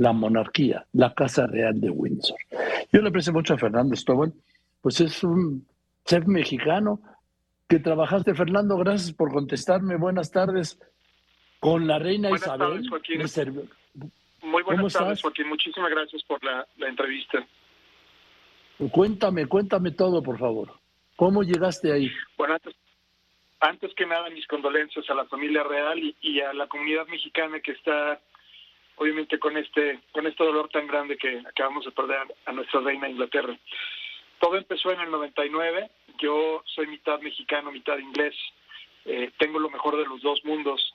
la monarquía, la Casa Real de Windsor. Yo le aprecio mucho a Fernando Stowell, pues es un chef mexicano que trabajaste. Fernando, gracias por contestarme. Buenas tardes. Con la reina Isabel. Muy buenas tardes, Joaquín. Muchísimas gracias por la, entrevista. Cuéntame, cuéntame todo, por favor. ¿Cómo llegaste ahí? Bueno, antes, que nada, mis condolencias a la familia real y, a la comunidad mexicana que está, obviamente, con este, con este dolor tan grande que acabamos de perder a nuestra reina Inglaterra. Todo empezó en el 99. Yo soy mitad mexicano, mitad inglés. Eh, tengo lo mejor de los dos mundos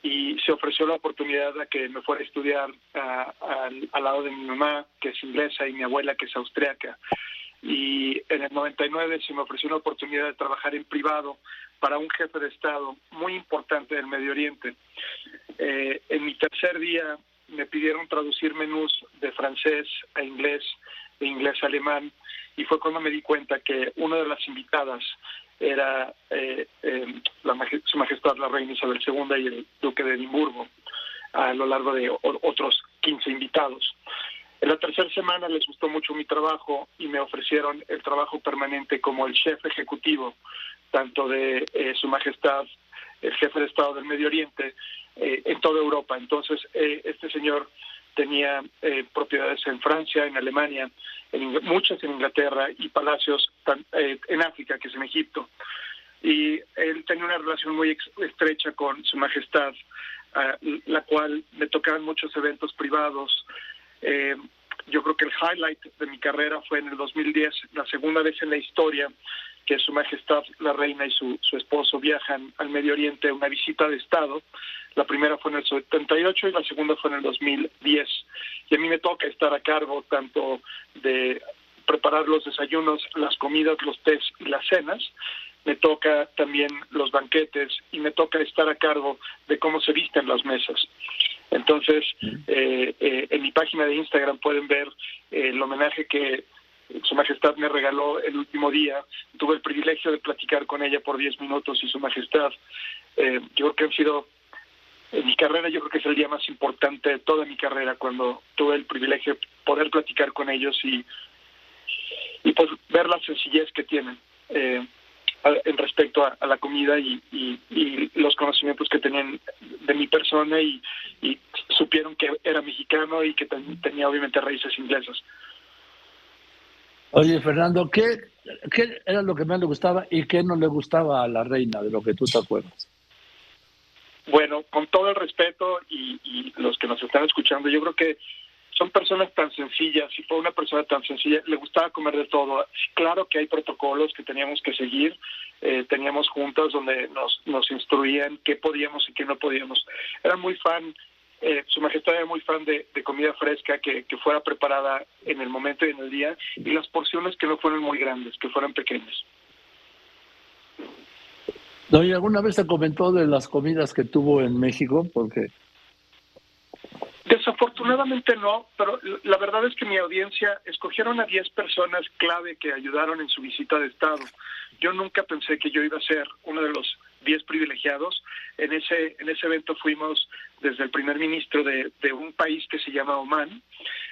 y se ofreció la oportunidad de que me fuera a estudiar al lado de mi mamá, que es inglesa, y mi abuela, que es austriaca. Y en el 99 se me ofreció una oportunidad de trabajar en privado para un jefe de Estado muy importante del Medio Oriente. Eh, en mi tercer día me pidieron traducir menús de francés a inglés, de inglés a alemán, y fue cuando me di cuenta que una de las invitadas era eh, eh, Su Majestad la Reina Isabel II y el Duque de Edimburgo, a lo largo de otros 15 invitados. En la tercera semana les gustó mucho mi trabajo y me ofrecieron el trabajo permanente como el chef ejecutivo, tanto de eh, Su Majestad, el jefe de Estado del Medio Oriente, en toda Europa. Entonces, este señor tenía eh, propiedades en Francia, en Alemania, en, muchas en Inglaterra y palacios eh, en África, que es en Egipto. Y él tenía una relación muy estrecha con Su Majestad, la cual me tocaban muchos eventos privados. Eh, yo creo que el highlight de mi carrera fue en el 2010, la segunda vez en la historia que Su Majestad la Reina y su, su esposo viajan al Medio Oriente a una visita de Estado. La primera fue en el 78 y la segunda fue en el 2010. Y a mí me toca estar a cargo tanto de preparar los desayunos, las comidas, los tés y las cenas. Me toca también los banquetes y me toca estar a cargo de cómo se visten las mesas. Entonces, eh, eh, en mi página de Instagram pueden ver eh, el homenaje que su Majestad me regaló el último día. Tuve el privilegio de platicar con ella por 10 minutos y Su Majestad, eh, yo creo que han sido, en mi carrera yo creo que es el día más importante de toda mi carrera cuando tuve el privilegio de poder platicar con ellos y, y pues ver la sencillez que tienen. Eh, en respecto a, la comida y, los conocimientos que tenían de mi persona y, supieron que era mexicano y que tenía obviamente raíces inglesas. Oye, Fernando, ¿qué, ¿qué era lo que más le gustaba y qué no le gustaba a la reina, de lo que tú te acuerdas? Bueno, con todo el respeto y, y los que nos están escuchando, yo creo que son personas tan sencillas, y fue una persona tan sencilla, le gustaba comer de todo. Claro que hay protocolos que teníamos que seguir, eh, teníamos juntas donde nos, nos instruían qué podíamos y qué no podíamos. Era muy fan eh, su Majestad era muy fan de, comida fresca que, fuera preparada en el momento y en el día y las porciones que no fueran muy grandes, que fueran pequeñas. ¿No? ¿Y alguna vez se comentó de las comidas que tuvo en México? Porque Desafortunadamente no, pero la verdad es que mi audiencia escogieron a 10 personas clave que ayudaron en su visita de Estado. Yo nunca pensé que yo iba a ser uno de los 10 privilegiados. En ese, en ese evento fuimos desde el primer ministro de, un país que se llama Oman,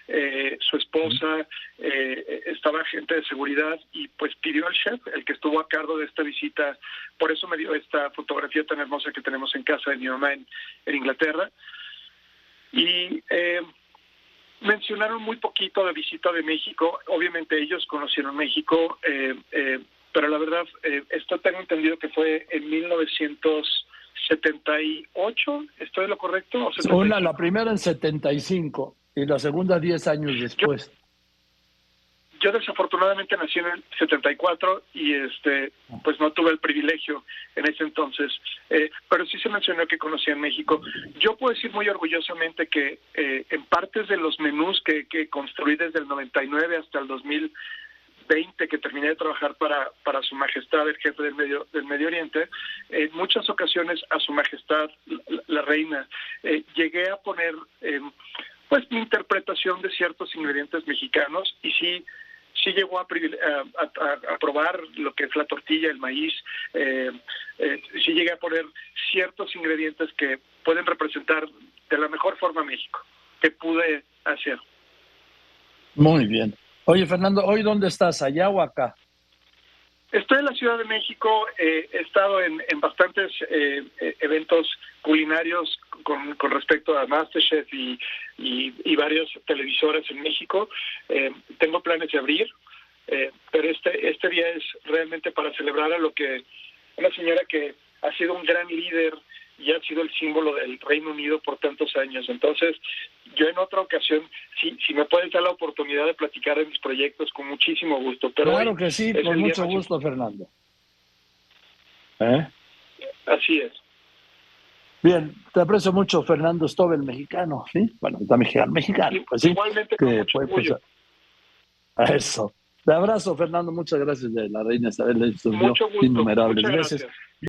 eh, su esposa, eh, estaba agente de seguridad y pues pidió al chef, el que estuvo a cargo de esta visita, por eso me dio esta fotografía tan hermosa que tenemos en casa de mi mamá en Inglaterra. Y eh, mencionaron muy poquito la visita de México. Obviamente ellos conocieron México, eh, eh, pero la verdad, esto tengo entendido que fue en 1978, ¿estoy de lo correcto? Una, la primera en 75 y la segunda 10 años después yo desafortunadamente nací en el 74 y este pues no tuve el privilegio en ese entonces, eh, pero sí se mencionó que conocía en México. Yo puedo decir muy orgullosamente que eh, en partes de los menús que, que construí desde el 99 hasta el 2020 que terminé de trabajar para, para Su Majestad, el jefe del Medio, del Medio Oriente, en muchas ocasiones a Su Majestad, la, Reina, eh, llegué a poner pues mi interpretación de ciertos ingredientes mexicanos y sí sí llegó a, a, probar lo que es la tortilla, el maíz, eh, eh, sí llegué a poner ciertos ingredientes que pueden representar de la mejor forma México, que pude Asia. Muy bien. Oye, Fernando, ¿hoy dónde estás? ¿Allá o acá? Estoy en la Ciudad de México, eh, he estado en, bastantes eh, eh, eventos culinarios con, respecto a Masterchef y, y, y varios televisores en México. tengo planes de abrir, pero este, este día es realmente para celebrar a lo que una señora que ha sido un gran líder y ha sido el símbolo del Reino Unido por tantos años. Entonces, yo en otra ocasión, si, si me puedes dar la oportunidad de platicar de mis proyectos, con muchísimo gusto. Pero claro que sí, con mucho gusto, Fernando. ¿Eh? Así es. Bien, te aprecio mucho, Fernando Stobel, mexicano, ¿sí? Bueno, está mexicano, mexicano, pues sí. Igualmente, con mucho a eso. Te abrazo, Fernando, muchas gracias de la reina Isabel, mucho gusto, innumerables veces.